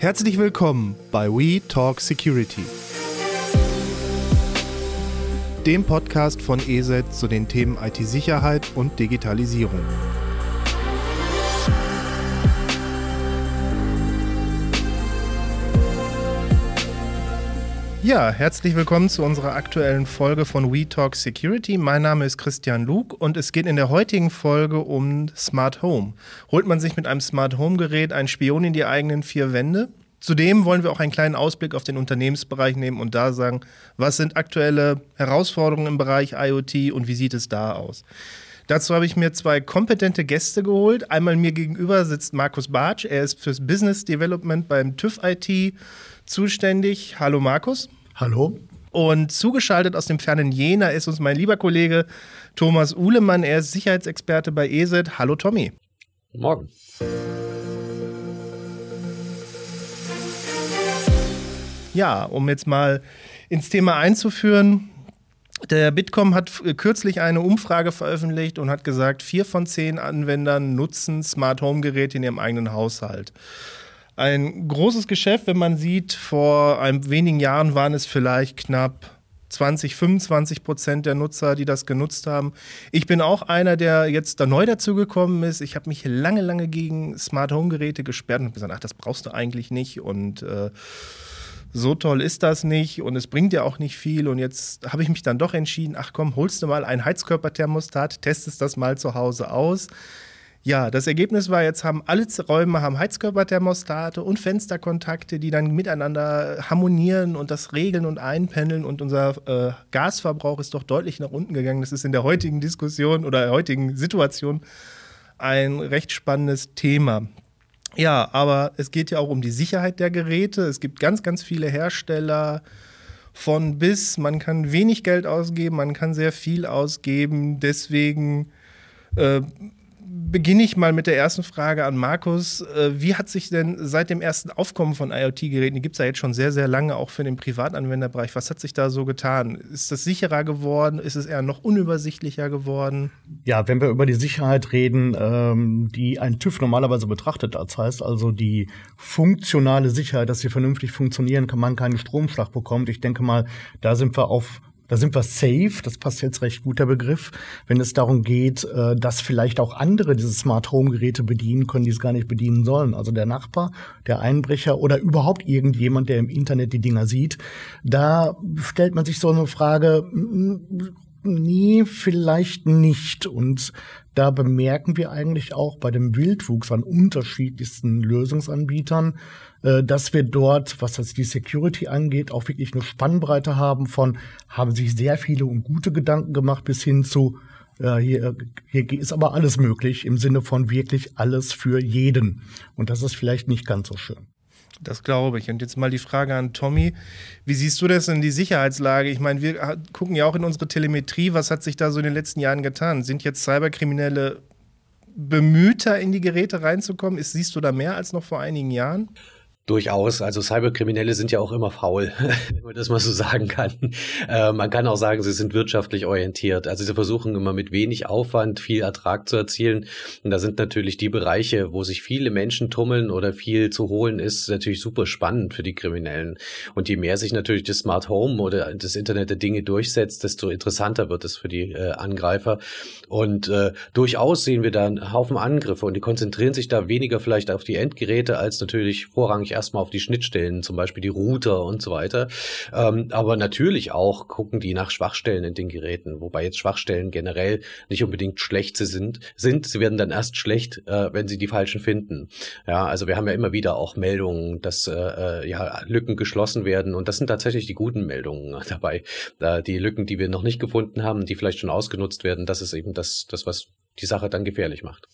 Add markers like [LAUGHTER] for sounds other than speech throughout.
Herzlich willkommen bei We Talk Security, dem Podcast von ESET zu den Themen IT-Sicherheit und Digitalisierung. Ja, herzlich willkommen zu unserer aktuellen Folge von We Talk Security. Mein Name ist Christian Luke und es geht in der heutigen Folge um Smart Home. Holt man sich mit einem Smart Home Gerät einen Spion in die eigenen vier Wände? Zudem wollen wir auch einen kleinen Ausblick auf den Unternehmensbereich nehmen und da sagen, was sind aktuelle Herausforderungen im Bereich IoT und wie sieht es da aus? Dazu habe ich mir zwei kompetente Gäste geholt. Einmal mir gegenüber sitzt Markus Bartsch. Er ist fürs Business Development beim TÜV IT zuständig. Hallo Markus. Hallo. Und zugeschaltet aus dem fernen Jena ist uns mein lieber Kollege Thomas Uhlemann. Er ist Sicherheitsexperte bei ESET. Hallo Tommy. Morgen. Ja, um jetzt mal ins Thema einzuführen. Der Bitkom hat kürzlich eine Umfrage veröffentlicht und hat gesagt, vier von zehn Anwendern nutzen Smart Home Geräte in ihrem eigenen Haushalt ein großes Geschäft, wenn man sieht, vor ein, wenigen Jahren waren es vielleicht knapp 20, 25 Prozent der Nutzer, die das genutzt haben. Ich bin auch einer, der jetzt da neu dazugekommen ist. Ich habe mich lange, lange gegen Smart Home Geräte gesperrt und gesagt, ach, das brauchst du eigentlich nicht und äh, so toll ist das nicht und es bringt ja auch nicht viel. Und jetzt habe ich mich dann doch entschieden, ach komm, holst du mal ein Heizkörperthermostat, testest das mal zu Hause aus. Ja, das Ergebnis war, jetzt haben alle Räume haben Heizkörperthermostate und Fensterkontakte, die dann miteinander harmonieren und das regeln und einpendeln und unser äh, Gasverbrauch ist doch deutlich nach unten gegangen. Das ist in der heutigen Diskussion oder der heutigen Situation ein recht spannendes Thema. Ja, aber es geht ja auch um die Sicherheit der Geräte. Es gibt ganz, ganz viele Hersteller von bis. Man kann wenig Geld ausgeben, man kann sehr viel ausgeben. Deswegen äh, beginne ich mal mit der ersten Frage an Markus. Äh, wie hat sich denn seit dem ersten Aufkommen von IoT-Geräten, die gibt es ja jetzt schon sehr, sehr lange auch für den Privatanwenderbereich, was hat sich da so getan? Ist das sicherer geworden? Ist es eher noch unübersichtlicher geworden? Ja, wenn wir über die Sicherheit reden, ähm, die ein TÜV normalerweise betrachtet, das heißt also die funktionale Sicherheit, dass sie vernünftig funktionieren, kann man keinen Stromschlag bekommt. Ich denke mal, da sind wir auf da sind wir safe, das passt jetzt recht gut der Begriff, wenn es darum geht, äh, dass vielleicht auch andere diese Smart Home Geräte bedienen können, die es gar nicht bedienen sollen. Also der Nachbar, der Einbrecher oder überhaupt irgendjemand, der im Internet die Dinger sieht. Da stellt man sich so eine Frage, nee, vielleicht nicht. Und da bemerken wir eigentlich auch bei dem Wildwuchs an unterschiedlichsten Lösungsanbietern, äh, dass wir dort, was das die Security angeht, auch wirklich eine Spannbreite haben von, haben sich sehr viele und gute Gedanken gemacht bis hin zu, äh, hier, hier ist aber alles möglich im Sinne von wirklich alles für jeden. Und das ist vielleicht nicht ganz so schön. Das glaube ich. Und jetzt mal die Frage an Tommy. Wie siehst du das in die Sicherheitslage? Ich meine, wir gucken ja auch in unsere Telemetrie. Was hat sich da so in den letzten Jahren getan? Sind jetzt Cyberkriminelle bemühter, in die Geräte reinzukommen? Ist, siehst du da mehr als noch vor einigen Jahren? Durchaus. Also Cyberkriminelle sind ja auch immer faul, [LAUGHS] wenn man das mal so sagen kann. Äh, man kann auch sagen, sie sind wirtschaftlich orientiert. Also sie versuchen immer mit wenig Aufwand viel Ertrag zu erzielen. Und da sind natürlich die Bereiche, wo sich viele Menschen tummeln oder viel zu holen ist, natürlich super spannend für die Kriminellen. Und je mehr sich natürlich das Smart Home oder das Internet der Dinge durchsetzt, desto interessanter wird es für die äh, Angreifer. Und äh, durchaus sehen wir da einen Haufen Angriffe und die konzentrieren sich da weniger vielleicht auf die Endgeräte als natürlich vorrangig erstmal auf die Schnittstellen, zum Beispiel die Router und so weiter. Ähm, aber natürlich auch gucken die nach Schwachstellen in den Geräten, wobei jetzt Schwachstellen generell nicht unbedingt schlecht sind. sind. Sie werden dann erst schlecht, äh, wenn sie die falschen finden. Ja, also wir haben ja immer wieder auch Meldungen, dass äh, äh ja Lücken geschlossen werden und das sind tatsächlich die guten Meldungen [LAUGHS] dabei. Äh, die Lücken, die wir noch nicht gefunden haben, die vielleicht schon ausgenutzt werden, das ist eben das, das was die Sache dann gefährlich macht.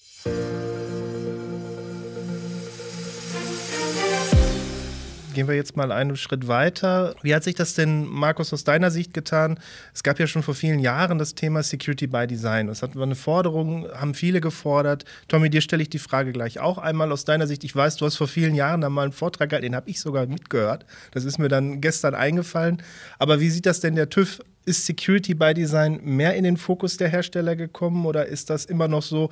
Gehen wir jetzt mal einen Schritt weiter. Wie hat sich das denn, Markus, aus deiner Sicht getan? Es gab ja schon vor vielen Jahren das Thema Security by Design. Das hat eine Forderung, haben viele gefordert. Tommy, dir stelle ich die Frage gleich auch einmal aus deiner Sicht. Ich weiß, du hast vor vielen Jahren da mal einen Vortrag gehalten, den habe ich sogar mitgehört. Das ist mir dann gestern eingefallen. Aber wie sieht das denn der TÜV ist Security by Design mehr in den Fokus der Hersteller gekommen oder ist das immer noch so,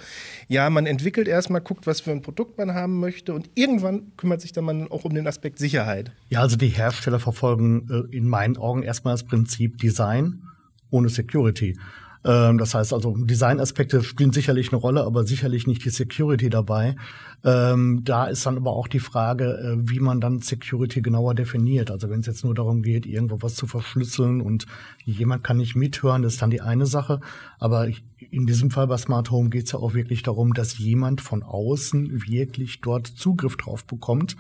ja, man entwickelt erstmal, guckt, was für ein Produkt man haben möchte und irgendwann kümmert sich dann man auch um den Aspekt Sicherheit? Ja, also die Hersteller verfolgen äh, in meinen Augen erstmal das Prinzip Design ohne Security. Ähm, das heißt also, Designaspekte spielen sicherlich eine Rolle, aber sicherlich nicht die Security dabei. Ähm, da ist dann aber auch die Frage, äh, wie man dann Security genauer definiert. Also wenn es jetzt nur darum geht, irgendwo was zu verschlüsseln und jemand kann nicht mithören, das ist dann die eine Sache. Aber in diesem Fall bei Smart Home geht es ja auch wirklich darum, dass jemand von außen wirklich dort Zugriff drauf bekommt.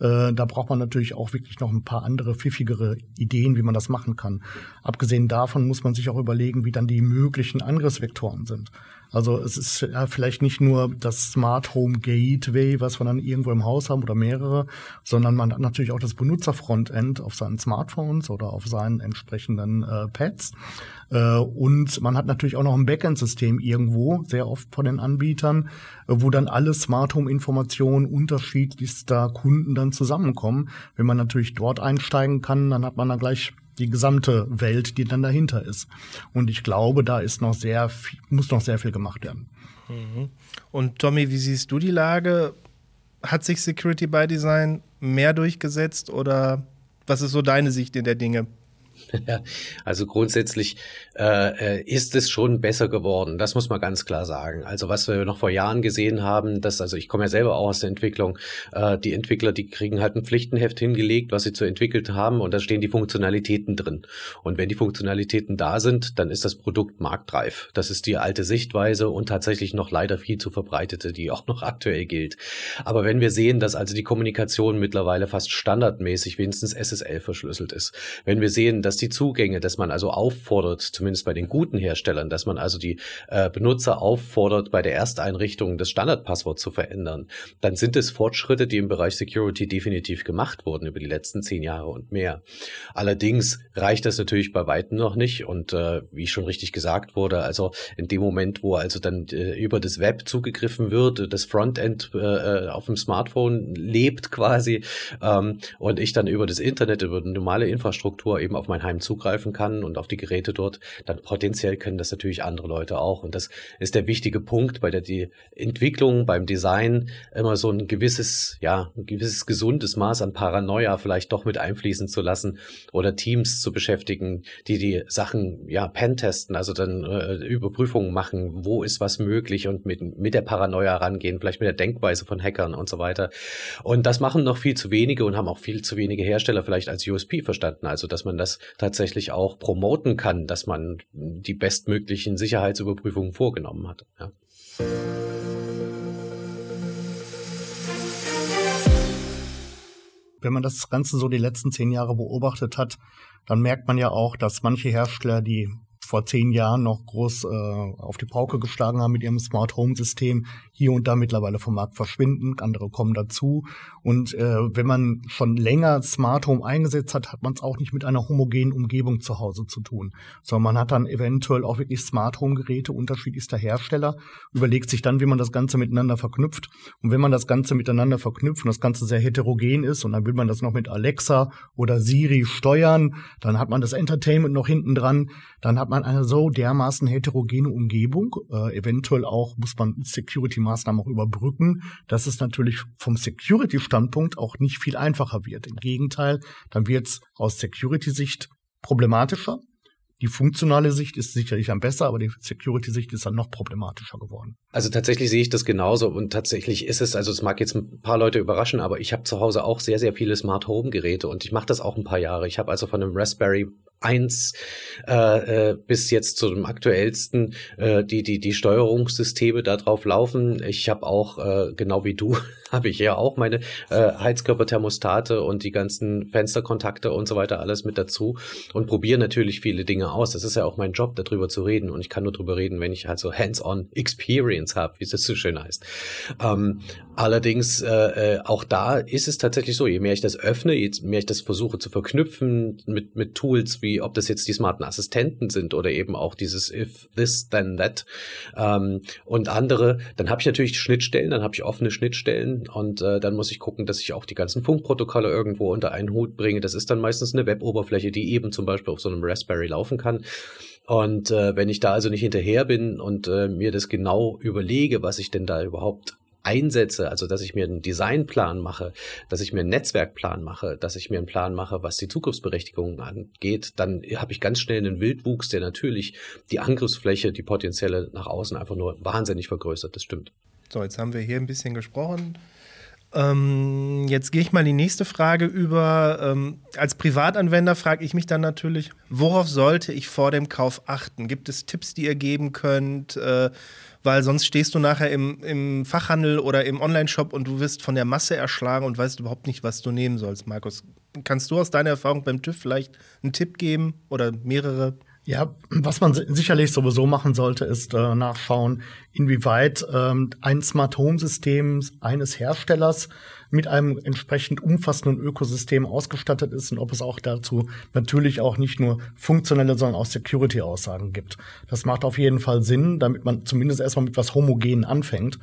Äh, da braucht man natürlich auch wirklich noch ein paar andere pfiffigere Ideen, wie man das machen kann. Abgesehen davon muss man sich auch überlegen, wie dann die möglichen Angriffsvektoren sind. Also es ist ja vielleicht nicht nur das Smart Home Gateway, was wir dann irgendwo im Haus haben oder mehrere, sondern man hat natürlich auch das Benutzerfrontend auf seinen Smartphones oder auf seinen entsprechenden äh, Pads. Äh, und man hat natürlich auch noch ein Backend-System irgendwo, sehr oft von den Anbietern, äh, wo dann alle Smart Home-Informationen unterschiedlichster Kunden dann zusammenkommen. Wenn man natürlich dort einsteigen kann, dann hat man dann gleich die gesamte Welt, die dann dahinter ist. Und ich glaube, da ist noch sehr viel, muss noch sehr viel gemacht werden. Mhm. Und Tommy, wie siehst du die Lage? Hat sich Security by Design mehr durchgesetzt oder was ist so deine Sicht in der Dinge? [LAUGHS] Ja, also grundsätzlich äh, äh, ist es schon besser geworden. Das muss man ganz klar sagen. Also was wir noch vor Jahren gesehen haben, dass also ich komme ja selber auch aus der Entwicklung. Äh, die Entwickler, die kriegen halt ein Pflichtenheft hingelegt, was sie zu entwickelt haben, und da stehen die Funktionalitäten drin. Und wenn die Funktionalitäten da sind, dann ist das Produkt marktreif. Das ist die alte Sichtweise und tatsächlich noch leider viel zu verbreitete, die auch noch aktuell gilt. Aber wenn wir sehen, dass also die Kommunikation mittlerweile fast standardmäßig wenigstens SSL verschlüsselt ist, wenn wir sehen, dass die Zugänge, dass man also auffordert, zumindest bei den guten Herstellern, dass man also die äh, Benutzer auffordert, bei der Ersteinrichtung das Standardpasswort zu verändern, dann sind es Fortschritte, die im Bereich Security definitiv gemacht wurden über die letzten zehn Jahre und mehr. Allerdings reicht das natürlich bei weitem noch nicht und äh, wie schon richtig gesagt wurde, also in dem Moment, wo also dann äh, über das Web zugegriffen wird, das Frontend äh, äh auf dem Smartphone lebt quasi ähm, und ich dann über das Internet, über eine normale Infrastruktur eben auf mein Heim zugreifen kann und auf die Geräte dort, dann potenziell können das natürlich andere Leute auch. Und das ist der wichtige Punkt bei der die Entwicklung, beim Design, immer so ein gewisses, ja, ein gewisses gesundes Maß an Paranoia vielleicht doch mit einfließen zu lassen oder Teams zu beschäftigen, die die Sachen, ja, pentesten, also dann äh, Überprüfungen machen, wo ist was möglich und mit, mit der Paranoia rangehen, vielleicht mit der Denkweise von Hackern und so weiter. Und das machen noch viel zu wenige und haben auch viel zu wenige Hersteller vielleicht als USP verstanden, also dass man das tatsächlich auch promoten kann, dass man die bestmöglichen Sicherheitsüberprüfungen vorgenommen hat. Ja. Wenn man das Ganze so die letzten zehn Jahre beobachtet hat, dann merkt man ja auch, dass manche Hersteller, die vor zehn Jahren noch groß äh, auf die Pauke geschlagen haben mit ihrem Smart Home System, hier und da mittlerweile vom Markt verschwinden, andere kommen dazu. Und äh, wenn man schon länger Smart Home eingesetzt hat, hat man es auch nicht mit einer homogenen Umgebung zu Hause zu tun, sondern man hat dann eventuell auch wirklich Smart Home Geräte unterschiedlichster Hersteller, überlegt sich dann, wie man das Ganze miteinander verknüpft. Und wenn man das Ganze miteinander verknüpft und das Ganze sehr heterogen ist und dann will man das noch mit Alexa oder Siri steuern, dann hat man das Entertainment noch hinten dran, dann hat man eine so dermaßen heterogene Umgebung. Äh, eventuell auch muss man Security-Maßnahmen auch überbrücken, dass es natürlich vom Security-Standpunkt auch nicht viel einfacher wird. Im Gegenteil, dann wird es aus Security-Sicht problematischer. Die funktionale Sicht ist sicherlich am besser, aber die Security-Sicht ist dann noch problematischer geworden. Also tatsächlich sehe ich das genauso und tatsächlich ist es, also es mag jetzt ein paar Leute überraschen, aber ich habe zu Hause auch sehr, sehr viele Smart Home Geräte und ich mache das auch ein paar Jahre. Ich habe also von einem Raspberry 1 äh, äh, bis jetzt zu dem aktuellsten äh, die die die Steuerungssysteme da drauf laufen. Ich habe auch äh, genau wie du [LAUGHS] habe ich ja auch meine äh, Heizkörperthermostate und die ganzen Fensterkontakte und so weiter alles mit dazu und probiere natürlich viele Dinge aus. Das ist ja auch mein Job, darüber zu reden und ich kann nur darüber reden, wenn ich halt so hands-on Experience habe, wie es so schön heißt. Ähm, allerdings äh, äh, auch da ist es tatsächlich so, je mehr ich das öffne, je mehr ich das versuche zu verknüpfen mit mit Tools wie ob das jetzt die smarten Assistenten sind oder eben auch dieses if this then that ähm, und andere, dann habe ich natürlich Schnittstellen, dann habe ich offene Schnittstellen und äh, dann muss ich gucken, dass ich auch die ganzen Funkprotokolle irgendwo unter einen Hut bringe. Das ist dann meistens eine Web-Oberfläche, die eben zum Beispiel auf so einem Raspberry laufen kann. Und äh, wenn ich da also nicht hinterher bin und äh, mir das genau überlege, was ich denn da überhaupt einsetze, also dass ich mir einen Designplan mache, dass ich mir einen Netzwerkplan mache, dass ich mir einen Plan mache, was die Zugriffsberechtigungen angeht, dann habe ich ganz schnell einen Wildwuchs, der natürlich die Angriffsfläche, die potenzielle nach außen einfach nur wahnsinnig vergrößert. Das stimmt. So, jetzt haben wir hier ein bisschen gesprochen. Ähm, jetzt gehe ich mal die nächste Frage über. Ähm, als Privatanwender frage ich mich dann natürlich, worauf sollte ich vor dem Kauf achten? Gibt es Tipps, die ihr geben könnt? Äh, weil sonst stehst du nachher im, im Fachhandel oder im Onlineshop und du wirst von der Masse erschlagen und weißt überhaupt nicht, was du nehmen sollst, Markus. Kannst du aus deiner Erfahrung beim TÜV vielleicht einen Tipp geben oder mehrere? Ja, was man sicherlich sowieso machen sollte, ist äh, nachschauen, inwieweit ähm, ein Smart Home System eines Herstellers mit einem entsprechend umfassenden Ökosystem ausgestattet ist und ob es auch dazu natürlich auch nicht nur funktionelle, sondern auch Security-Aussagen gibt. Das macht auf jeden Fall Sinn, damit man zumindest erstmal mit was Homogen anfängt,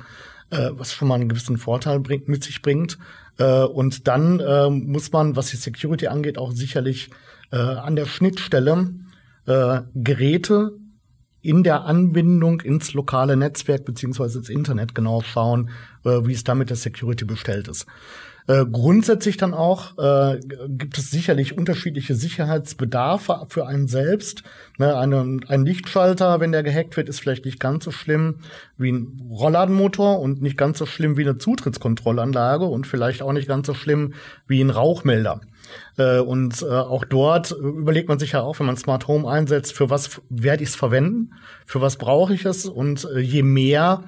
äh, was schon mal einen gewissen Vorteil bringt, mit sich bringt. Äh, und dann äh, muss man, was die Security angeht, auch sicherlich äh, an der Schnittstelle äh, Geräte in der Anbindung ins lokale Netzwerk beziehungsweise ins Internet genau schauen, äh, wie es damit der Security bestellt ist. Äh, grundsätzlich dann auch äh, gibt es sicherlich unterschiedliche Sicherheitsbedarfe für einen selbst. Ne, eine, ein Lichtschalter, wenn der gehackt wird, ist vielleicht nicht ganz so schlimm wie ein Rollladenmotor und nicht ganz so schlimm wie eine Zutrittskontrollanlage und vielleicht auch nicht ganz so schlimm wie ein Rauchmelder. Äh, und äh, auch dort überlegt man sich ja auch, wenn man Smart Home einsetzt, für was werde ich es verwenden, für was brauche ich es und äh, je mehr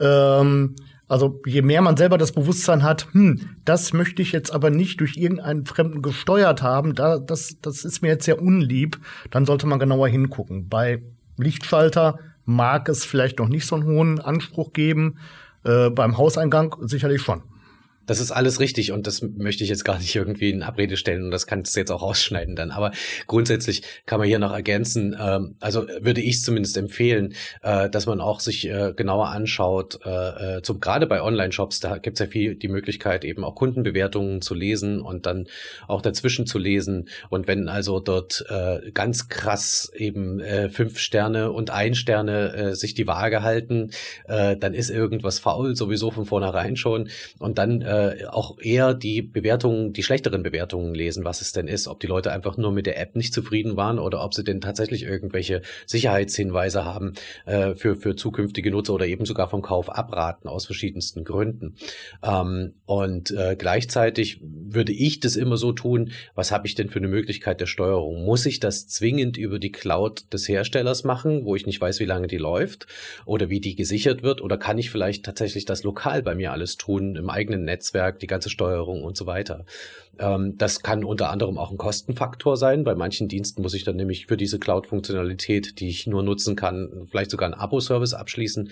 ähm, also je mehr man selber das Bewusstsein hat, hm, das möchte ich jetzt aber nicht durch irgendeinen Fremden gesteuert haben, da, das, das ist mir jetzt sehr unlieb, dann sollte man genauer hingucken. Bei Lichtschalter mag es vielleicht noch nicht so einen hohen Anspruch geben, äh, beim Hauseingang sicherlich schon. Das ist alles richtig und das möchte ich jetzt gar nicht irgendwie in Abrede stellen und das kannst du jetzt auch rausschneiden dann. Aber grundsätzlich kann man hier noch ergänzen, ähm, also würde ich zumindest empfehlen, äh, dass man auch sich äh, genauer anschaut, äh, äh, zum, gerade bei Online-Shops, da gibt es ja viel die Möglichkeit, eben auch Kundenbewertungen zu lesen und dann auch dazwischen zu lesen. Und wenn also dort äh, ganz krass eben äh, fünf Sterne und ein Sterne äh, sich die Waage halten, äh, dann ist irgendwas faul, sowieso von vornherein schon. Und dann äh, äh, auch eher die Bewertungen, die schlechteren Bewertungen lesen, was es denn ist, ob die Leute einfach nur mit der App nicht zufrieden waren oder ob sie denn tatsächlich irgendwelche Sicherheitshinweise haben äh, für, für zukünftige Nutzer oder eben sogar vom Kauf abraten aus verschiedensten Gründen. Ähm, und äh, gleichzeitig würde ich das immer so tun, was habe ich denn für eine Möglichkeit der Steuerung? Muss ich das zwingend über die Cloud des Herstellers machen, wo ich nicht weiß, wie lange die läuft oder wie die gesichert wird? Oder kann ich vielleicht tatsächlich das lokal bei mir alles tun im eigenen Netz? Netzwerk, die ganze Steuerung und so weiter. Ähm, das kann unter anderem auch ein Kostenfaktor sein. Bei manchen Diensten muss ich dann nämlich für diese Cloud-Funktionalität, die ich nur nutzen kann, vielleicht sogar einen Abo-Service abschließen.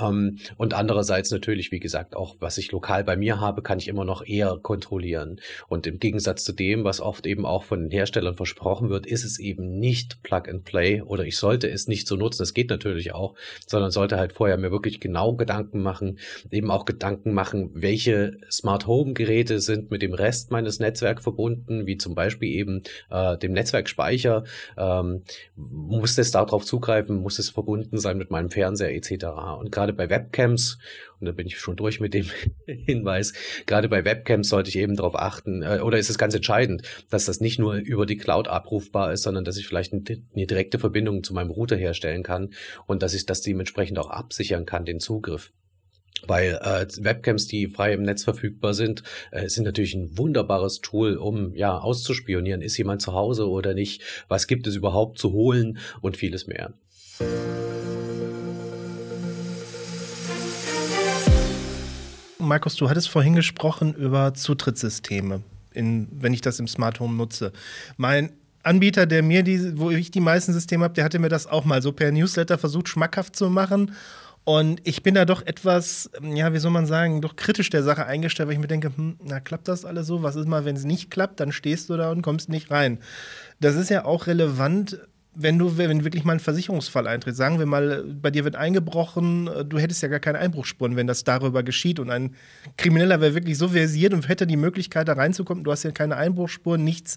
Ähm, und andererseits natürlich, wie gesagt, auch was ich lokal bei mir habe, kann ich immer noch eher kontrollieren. Und im Gegensatz zu dem, was oft eben auch von den Herstellern versprochen wird, ist es eben nicht Plug and Play oder ich sollte es nicht so nutzen. Das geht natürlich auch, sondern sollte halt vorher mir wirklich genau Gedanken machen, eben auch Gedanken machen, welche Smart Home Geräte sind mit dem Rest meines Netzwerk verbunden, wie zum Beispiel eben äh, dem Netzwerkspeicher. Ähm, muss es darauf zugreifen, muss es verbunden sein mit meinem Fernseher etc. Und gerade bei Webcams, und da bin ich schon durch mit dem [LAUGHS] Hinweis, gerade bei Webcams sollte ich eben darauf achten, äh, oder ist es ganz entscheidend, dass das nicht nur über die Cloud abrufbar ist, sondern dass ich vielleicht eine, eine direkte Verbindung zu meinem Router herstellen kann und dass ich das dementsprechend auch absichern kann, den Zugriff. Weil äh, Webcams, die frei im Netz verfügbar sind, äh, sind natürlich ein wunderbares Tool, um ja auszuspionieren, ist jemand zu Hause oder nicht, was gibt es überhaupt zu holen und vieles mehr. Markus, du hattest vorhin gesprochen über Zutrittssysteme, in, wenn ich das im Smart Home nutze. Mein Anbieter, der mir die, wo ich die meisten Systeme habe, der hatte mir das auch mal so per Newsletter versucht, schmackhaft zu machen Und ich bin da doch etwas, ja, wie soll man sagen, doch kritisch der Sache eingestellt, weil ich mir denke, hm, na, klappt das alles so? Was ist mal, wenn es nicht klappt? Dann stehst du da und kommst nicht rein. Das ist ja auch relevant, wenn du, wenn wirklich mal ein Versicherungsfall eintritt. Sagen wir mal, bei dir wird eingebrochen, du hättest ja gar keine Einbruchsspuren, wenn das darüber geschieht. Und ein Krimineller wäre wirklich so versiert und hätte die Möglichkeit, da reinzukommen. Du hast ja keine Einbruchsspuren, nichts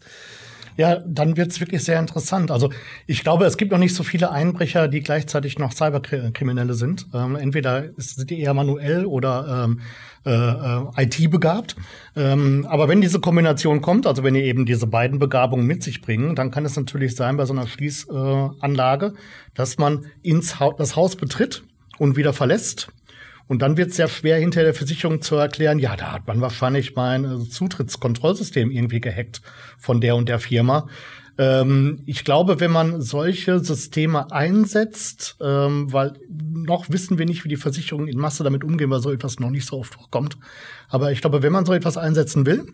ja, dann wird es wirklich sehr interessant. Also ich glaube, es gibt noch nicht so viele Einbrecher, die gleichzeitig noch Cyberkriminelle sind. Ähm, entweder sind die eher manuell oder ähm, äh, äh IT begabt. Ähm, aber wenn diese Kombination kommt, also wenn ihr eben diese beiden Begabungen mit sich bringen, dann kann es natürlich sein bei so einer Schließanlage, dass man ins ha das Haus betritt und wieder verlässt und dann wird es sehr schwer, hinter der Versicherung zu erklären, ja, da hat man wahrscheinlich mein äh, Zutrittskontrollsystem irgendwie gehackt von der und der Firma. Ähm, ich glaube, wenn man solche Systeme einsetzt, ähm, weil noch wissen wir nicht, wie die Versicherungen in Masse damit umgehen, weil so etwas noch nicht so oft vorkommt. Aber ich glaube, wenn man so etwas einsetzen will,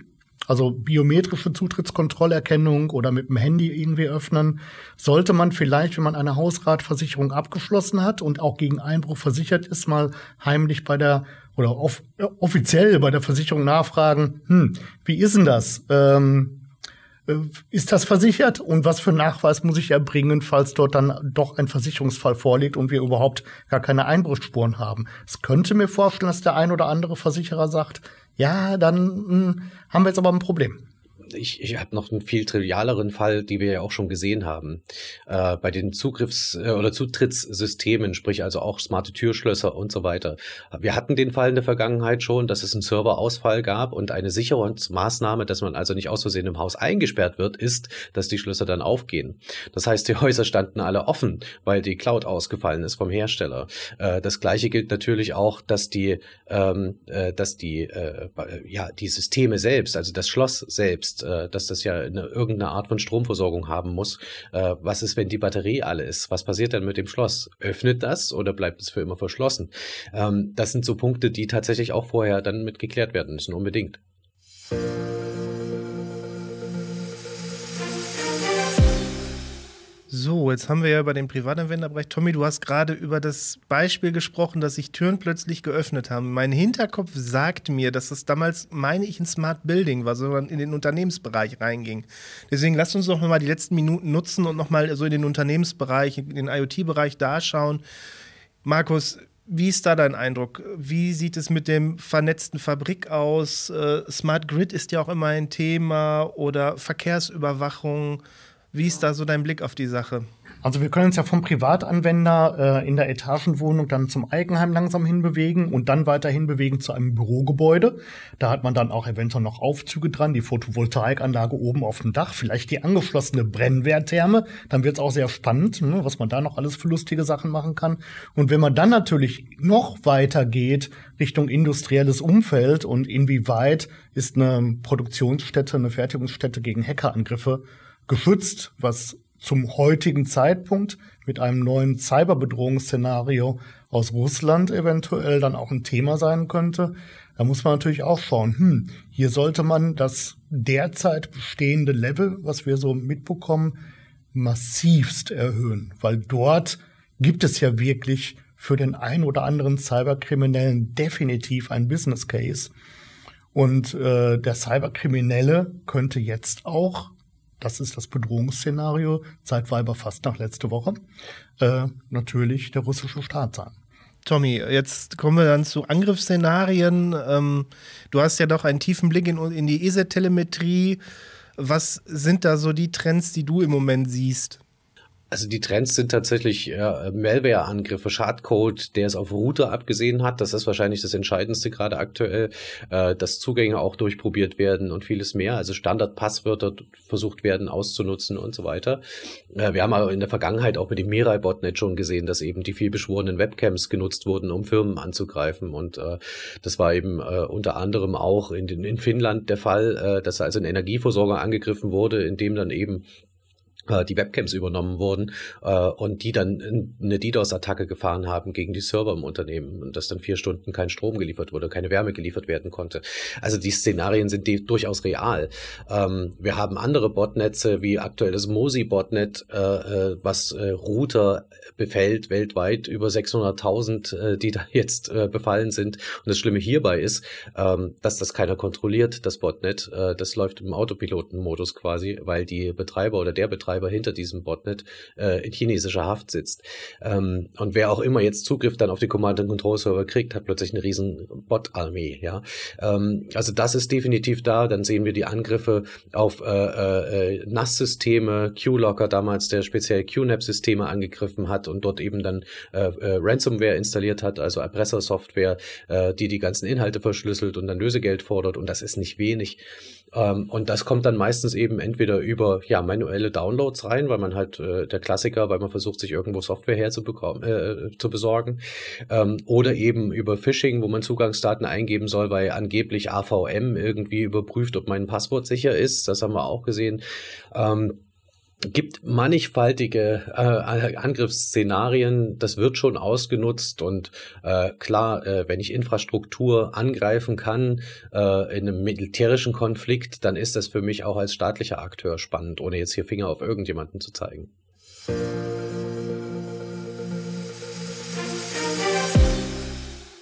also biometrische Zutrittskontrollerkennung oder mit dem Handy irgendwie öffnen, sollte man vielleicht, wenn man eine Hausratversicherung abgeschlossen hat und auch gegen Einbruch versichert ist, mal heimlich bei der oder off äh, offiziell bei der Versicherung nachfragen, hm, wie ist denn das? Ähm, äh, ist das versichert und was für Nachweis muss ich erbringen, falls dort dann doch ein Versicherungsfall vorliegt und wir überhaupt gar keine Einbruchsspuren haben? Es könnte mir vorstellen, dass der ein oder andere Versicherer sagt, ja, dann mh, hm, haben wir jetzt aber ein Problem ich, ich habe noch einen viel trivialeren Fall, die wir ja auch schon gesehen haben. Äh, bei den Zugriffs- äh, oder Zutrittssystemen, sprich also auch smarte Türschlösser und so weiter. Wir hatten den Fall in der Vergangenheit schon, dass es einen Serverausfall gab und eine Sicherungsmaßnahme, dass man also nicht aus Versehen im Haus eingesperrt wird, ist, dass die Schlösser dann aufgehen. Das heißt, die Häuser standen alle offen, weil die Cloud ausgefallen ist vom Hersteller. Äh, das gleiche gilt natürlich auch, dass die, ähm, äh, dass die, äh, ja, die Systeme selbst, also das Schloss selbst, äh, dass das ja eine, irgendeine Art von Stromversorgung haben muss. Äh, was ist, wenn die Batterie alle ist? Was passiert dann mit dem Schloss? Öffnet das oder bleibt es für immer verschlossen? Ähm, das sind so Punkte, die tatsächlich auch vorher dann mit geklärt werden müssen, unbedingt. So, jetzt haben wir ja über den Privatanwenderbereich. Tommy, du hast gerade über das Beispiel gesprochen, dass sich Türen plötzlich geöffnet haben. Mein Hinterkopf sagt mir, dass das damals, meine ich, ein Smart Building war, sondern in den Unternehmensbereich reinging. Deswegen lasst uns doch mal die letzten Minuten nutzen und nochmal so in den Unternehmensbereich, in den IoT-Bereich da schauen. Markus, wie ist da dein Eindruck? Wie sieht es mit dem vernetzten Fabrik aus? Äh, Smart Grid ist ja auch immer ein Thema oder Verkehrsüberwachung. Wie ist da so dein Blick auf die Sache? Also wir können uns ja vom Privatanwender äh, in der Etagenwohnung dann zum Eigenheim langsam hinbewegen und dann weiterhin bewegen zu einem Bürogebäude. Da hat man dann auch eventuell noch Aufzüge dran, die Photovoltaikanlage oben auf dem Dach, vielleicht die angeschlossene Brennwerttherme. Dann wird es auch sehr spannend, ne, was man da noch alles für lustige Sachen machen kann. Und wenn man dann natürlich noch weiter geht Richtung industrielles Umfeld und inwieweit ist eine Produktionsstätte, eine Fertigungsstätte gegen Hackerangriffe geschützt, was zum heutigen Zeitpunkt mit einem neuen Cyberbedrohungsszenario aus Russland eventuell dann auch ein Thema sein könnte. Da muss man natürlich auch schauen, hm, hier sollte man das derzeit bestehende Level, was wir so mitbekommen, massivst erhöhen, weil dort gibt es ja wirklich für den ein oder anderen Cyberkriminellen definitiv ein Business Case. Und äh, der Cyberkriminelle könnte jetzt auch das ist das Bedrohungsszenario seit Weiberfast nach letzte Woche, äh, natürlich der russische Staat sein. Tommy, jetzt kommen wir dann zu Angriffsszenarien. Ähm, du hast ja doch einen tiefen Blick in, in die ESET-Telemetrie. Was sind da so die Trends, die du im Moment siehst? Also die Trends sind tatsächlich äh, Malware-Angriffe, Schadcode, der es auf Router abgesehen hat. Das ist wahrscheinlich das Entscheidendste gerade aktuell, äh, dass Zugänge auch durchprobiert werden und vieles mehr. Also Standardpasswörter versucht werden auszunutzen und so weiter. Äh, wir haben aber in der Vergangenheit auch mit dem Mirai-Botnet schon gesehen, dass eben die vielbeschworenen Webcams genutzt wurden, um Firmen anzugreifen. Und äh, das war eben äh, unter anderem auch in, den, in Finnland der Fall, äh, dass also ein Energieversorger angegriffen wurde, in dem dann eben äh, die Webcams übernommen wurden äh, und die dann eine DDoS-Attacke gefahren haben gegen die Server im Unternehmen und dass dann vier Stunden kein Strom geliefert wurde, keine Wärme geliefert werden konnte. Also die Szenarien sind durchaus real. Ähm, wir haben andere Botnetze wie aktuell das Mosi-Botnet, äh, äh, was äh, Router befällt weltweit über 600.000, äh, die da jetzt befallen sind. Und das Schlimme hierbei ist, ähm, dass das keiner kontrolliert, das Botnet. Das läuft im Autopilotenmodus quasi, weil die Betreiber oder der Betreiber Betreiber hinter diesem Botnet äh, in chinesischer Haft sitzt. Ähm, und wer auch immer jetzt Zugriff dann auf die Command-and-Control-Server kriegt, hat plötzlich eine riesen Bot-Armee. Ja? Ähm, also das ist definitiv da. Dann sehen wir die Angriffe auf äh, äh, NAS-Systeme, Q-Locker damals, der speziell QNAP-Systeme angegriffen hat und dort eben dann äh, äh, Ransomware installiert hat, also Erpressersoftware, äh, die die ganzen Inhalte verschlüsselt und dann Lösegeld fordert. Und das ist nicht wenig. Ähm, und das kommt dann meistens eben entweder über ja manuelle Downloads rein, weil man halt äh, der Klassiker, weil man versucht sich irgendwo Software herzubekommen, äh, zu besorgen, ähm, oder eben über Phishing, wo man Zugangsdaten eingeben soll, weil angeblich AVM irgendwie überprüft, ob mein Passwort sicher ist. Das haben wir auch gesehen. Ähm, gibt mannigfaltige äh, Angriffsszenarien, das wird schon ausgenutzt und äh, klar, äh, wenn ich Infrastruktur angreifen kann äh, in einem militärischen Konflikt, dann ist das für mich auch als staatlicher Akteur spannend, ohne jetzt hier Finger auf irgendjemanden zu zeigen.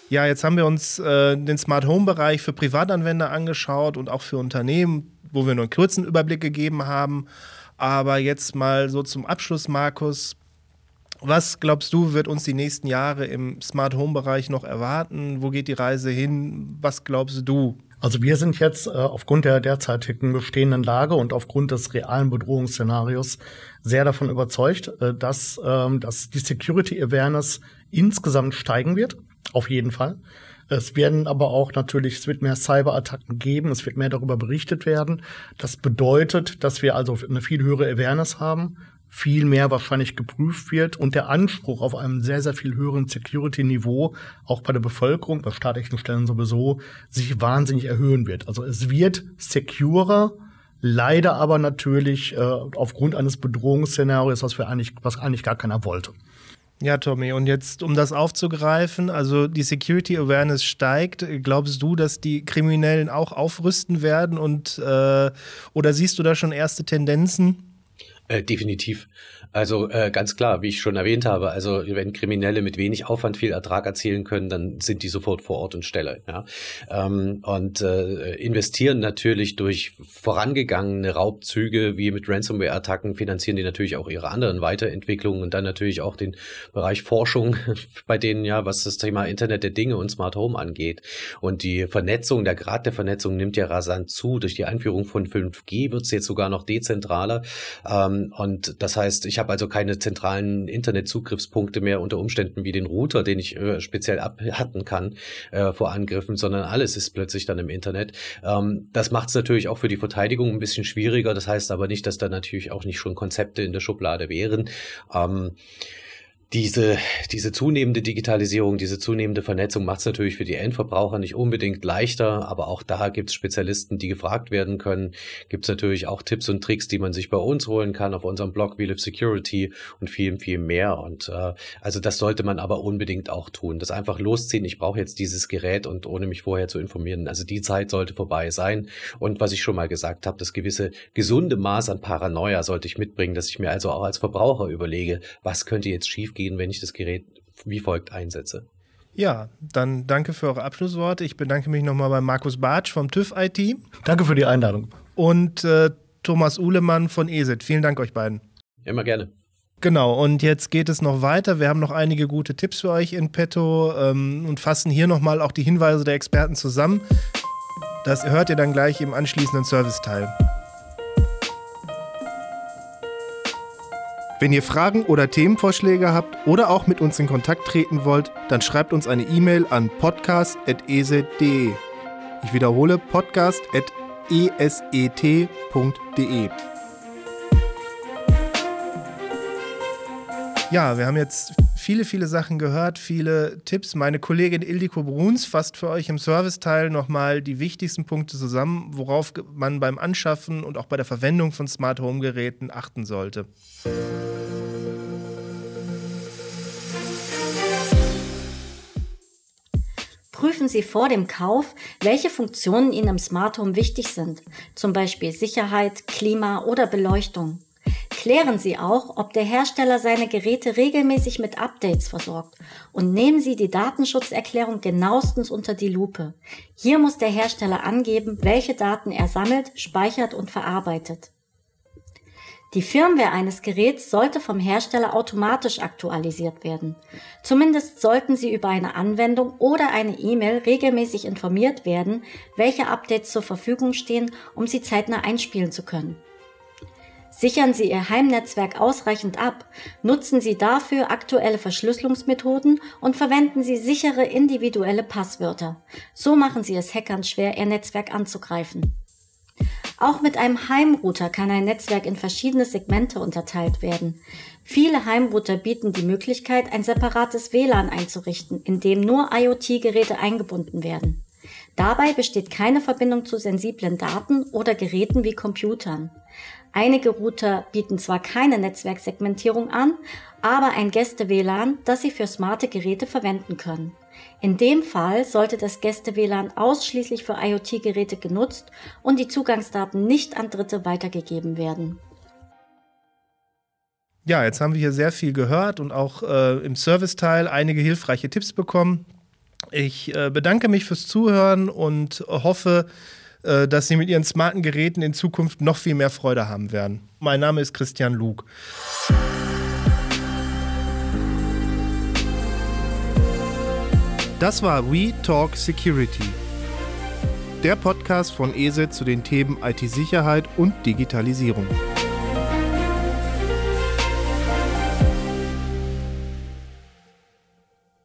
Ja, jetzt haben wir uns äh, den Smart Home Bereich für Privatanwender angeschaut und auch für Unternehmen, wo wir nur einen kurzen Überblick gegeben haben. Aber jetzt mal so zum Abschluss, Markus. Was glaubst du, wird uns die nächsten Jahre im Smart Home Bereich noch erwarten? Wo geht die Reise hin? Was glaubst du? Also wir sind jetzt äh, aufgrund der derzeitigen bestehenden Lage und aufgrund des realen Bedrohungsszenarios sehr davon überzeugt, äh, dass, ähm, dass die Security Awareness insgesamt steigen wird. Auf jeden Fall. Es werden aber auch natürlich, es wird mehr Cyberattacken geben, es wird mehr darüber berichtet werden. Das bedeutet, dass wir also eine viel höhere Awareness haben, viel mehr wahrscheinlich geprüft wird und der Anspruch auf einem sehr, sehr viel höheren Security-Niveau, auch bei der Bevölkerung, bei staatlichen Stellen sowieso, sich wahnsinnig erhöhen wird. Also es wird securer, leider aber natürlich äh, aufgrund eines Bedrohungsszenarios, was wir eigentlich, was eigentlich gar keiner wollte. Ja, Tommy, und jetzt, um das aufzugreifen, also die Security Awareness steigt. Glaubst du, dass die Kriminellen auch aufrüsten werden und äh, oder siehst du da schon erste Tendenzen? Äh, definitiv. Also äh, ganz klar, wie ich schon erwähnt habe, also wenn Kriminelle mit wenig Aufwand viel Ertrag erzielen können, dann sind die sofort vor Ort und Stelle. Ja? Ähm, und äh, investieren natürlich durch vorangegangene Raubzüge wie mit Ransomware-Attacken, finanzieren die natürlich auch ihre anderen Weiterentwicklungen und dann natürlich auch den Bereich Forschung [LAUGHS] bei denen ja, was das Thema Internet der Dinge und Smart Home angeht. Und die Vernetzung, der Grad der Vernetzung nimmt ja rasant zu. Durch die Einführung von 5G wird es jetzt sogar noch dezentraler. Ähm, und das heißt, ich habe also keine zentralen Internetzugriffspunkte mehr unter Umständen wie den Router, den ich äh, speziell abhatten kann äh, vor Angriffen, sondern alles ist plötzlich dann im Internet. Ähm, das macht es natürlich auch für die Verteidigung ein bisschen schwieriger. Das heißt aber nicht, dass da natürlich auch nicht schon Konzepte in der Schublade wären. Ähm, diese, diese zunehmende Digitalisierung, diese zunehmende Vernetzung macht es natürlich für die Endverbraucher nicht unbedingt leichter, aber auch da gibt es Spezialisten, die gefragt werden können. Gibt es natürlich auch Tipps und Tricks, die man sich bei uns holen kann auf unserem Blog We Live Security und viel, viel mehr. Und äh, also das sollte man aber unbedingt auch tun. Das einfach losziehen, ich brauche jetzt dieses Gerät und ohne mich vorher zu informieren. Also die Zeit sollte vorbei sein. Und was ich schon mal gesagt habe, das gewisse gesunde Maß an Paranoia sollte ich mitbringen, dass ich mir also auch als Verbraucher überlege, was könnte jetzt schief gehen, wenn ich das Gerät wie folgt einsetze. Ja, dann danke für eure Abschlussworte. Ich bedanke mich nochmal bei Markus Bartsch vom TÜV IT. Danke für die Einladung. Und äh, Thomas Uhlemann von ESET. Vielen Dank euch beiden. Immer gerne. Genau, und jetzt geht es noch weiter. Wir haben noch einige gute Tipps für euch in petto ähm, und fassen hier nochmal auch die Hinweise der Experten zusammen. Das hört ihr dann gleich im anschließenden Serviceteil. Wenn ihr Fragen oder Themenvorschläge habt oder auch mit uns in Kontakt treten wollt, dann schreibt uns eine E-Mail an podcast.eset.de. Ich wiederhole podcast.eset.de. Ja, wir haben jetzt viele, viele Sachen gehört, viele Tipps. Meine Kollegin Ildiko Bruns fasst für euch im Serviceteil nochmal die wichtigsten Punkte zusammen, worauf man beim Anschaffen und auch bei der Verwendung von Smart Home Geräten achten sollte. Prüfen Sie vor dem Kauf, welche Funktionen Ihnen im Smart Home wichtig sind, zum Beispiel Sicherheit, Klima oder Beleuchtung. Klären Sie auch, ob der Hersteller seine Geräte regelmäßig mit Updates versorgt und nehmen Sie die Datenschutzerklärung genauestens unter die Lupe. Hier muss der Hersteller angeben, welche Daten er sammelt, speichert und verarbeitet. Die Firmware eines Geräts sollte vom Hersteller automatisch aktualisiert werden. Zumindest sollten Sie über eine Anwendung oder eine E-Mail regelmäßig informiert werden, welche Updates zur Verfügung stehen, um sie zeitnah einspielen zu können. Sichern Sie Ihr Heimnetzwerk ausreichend ab, nutzen Sie dafür aktuelle Verschlüsselungsmethoden und verwenden Sie sichere individuelle Passwörter. So machen Sie es Hackern schwer, Ihr Netzwerk anzugreifen. Auch mit einem Heimrouter kann ein Netzwerk in verschiedene Segmente unterteilt werden. Viele Heimrouter bieten die Möglichkeit, ein separates WLAN einzurichten, in dem nur IoT-Geräte eingebunden werden. Dabei besteht keine Verbindung zu sensiblen Daten oder Geräten wie Computern. Einige Router bieten zwar keine Netzwerksegmentierung an, aber ein Gäste-WLAN, das Sie für smarte Geräte verwenden können. In dem Fall sollte das Gäste-WLAN ausschließlich für IoT-Geräte genutzt und die Zugangsdaten nicht an Dritte weitergegeben werden. Ja, jetzt haben wir hier sehr viel gehört und auch äh, im Serviceteil einige hilfreiche Tipps bekommen. Ich äh, bedanke mich fürs Zuhören und hoffe, dass Sie mit Ihren smarten Geräten in Zukunft noch viel mehr Freude haben werden. Mein Name ist Christian Lug. Das war We Talk Security, der Podcast von ESET zu den Themen IT-Sicherheit und Digitalisierung.